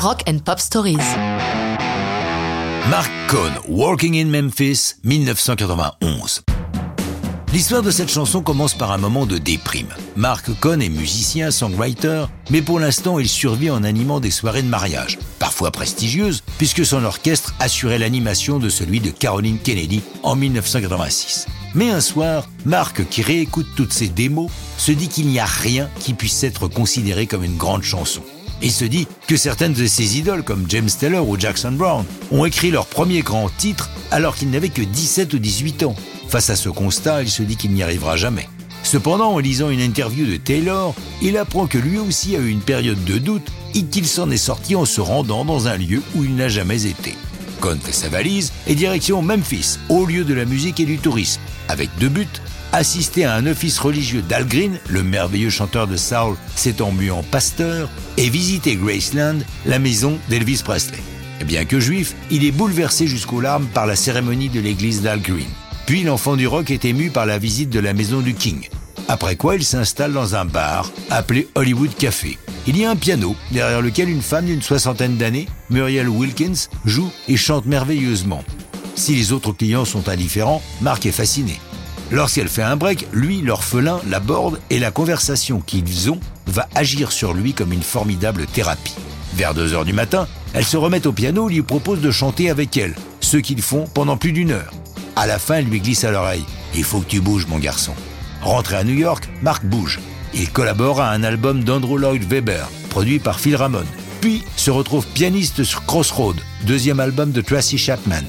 Rock and Pop Stories. Mark Cohn, Walking in Memphis, 1991. L'histoire de cette chanson commence par un moment de déprime. Mark Cohn est musicien, songwriter, mais pour l'instant il survit en animant des soirées de mariage, parfois prestigieuses, puisque son orchestre assurait l'animation de celui de Caroline Kennedy en 1986. Mais un soir, Mark, qui réécoute toutes ses démos, se dit qu'il n'y a rien qui puisse être considéré comme une grande chanson. Il se dit que certaines de ses idoles, comme James Taylor ou Jackson Brown, ont écrit leur premier grand titre alors qu'ils n'avaient que 17 ou 18 ans. Face à ce constat, il se dit qu'il n'y arrivera jamais. Cependant, en lisant une interview de Taylor, il apprend que lui aussi a eu une période de doute et qu'il s'en est sorti en se rendant dans un lieu où il n'a jamais été. Cohn fait sa valise et direction Memphis, au lieu de la musique et du tourisme, avec deux buts assister à un office religieux d'Al Green, le merveilleux chanteur de soul s'étant mu en pasteur, et visiter Graceland, la maison d'Elvis Presley. Bien que juif, il est bouleversé jusqu'aux larmes par la cérémonie de l'église d'Al Green. Puis l'enfant du rock est ému par la visite de la maison du King. Après quoi, il s'installe dans un bar appelé Hollywood Café. Il y a un piano derrière lequel une femme d'une soixantaine d'années, Muriel Wilkins, joue et chante merveilleusement. Si les autres clients sont indifférents, Mark est fasciné. Lorsqu'elle fait un break, lui, l'orphelin, l'aborde et la conversation qu'ils ont va agir sur lui comme une formidable thérapie. Vers 2 heures du matin, elle se remet au piano et lui propose de chanter avec elle, ce qu'ils font pendant plus d'une heure. À la fin, elle lui glisse à l'oreille Il faut que tu bouges, mon garçon. Rentré à New York, Mark bouge. Il collabore à un album d'Andrew Lloyd Webber, produit par Phil Ramone. Puis se retrouve pianiste sur Crossroad, deuxième album de Tracy Chapman.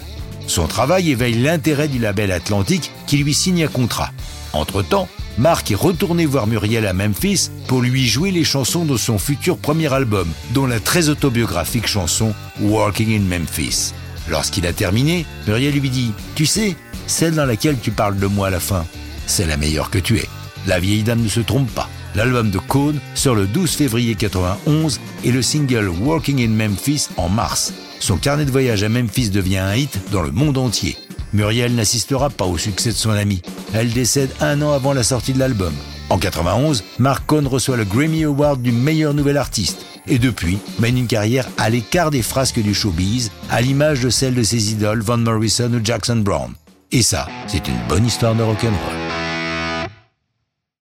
Son travail éveille l'intérêt du label Atlantique qui lui signe un contrat. Entre-temps, Mark est retourné voir Muriel à Memphis pour lui jouer les chansons de son futur premier album, dont la très autobiographique chanson Walking in Memphis. Lorsqu'il a terminé, Muriel lui dit Tu sais, celle dans laquelle tu parles de moi à la fin, c'est la meilleure que tu es. La vieille dame ne se trompe pas. L'album de Cohn sort le 12 février 91 et le single Walking in Memphis en mars. Son carnet de voyage à Memphis devient un hit dans le monde entier. Muriel n'assistera pas au succès de son ami. Elle décède un an avant la sortie de l'album. En 91, Mark Cohn reçoit le Grammy Award du meilleur nouvel artiste et depuis mène une carrière à l'écart des frasques du showbiz, à l'image de celle de ses idoles Van Morrison ou Jackson Brown. Et ça, c'est une bonne histoire de rock'n'roll.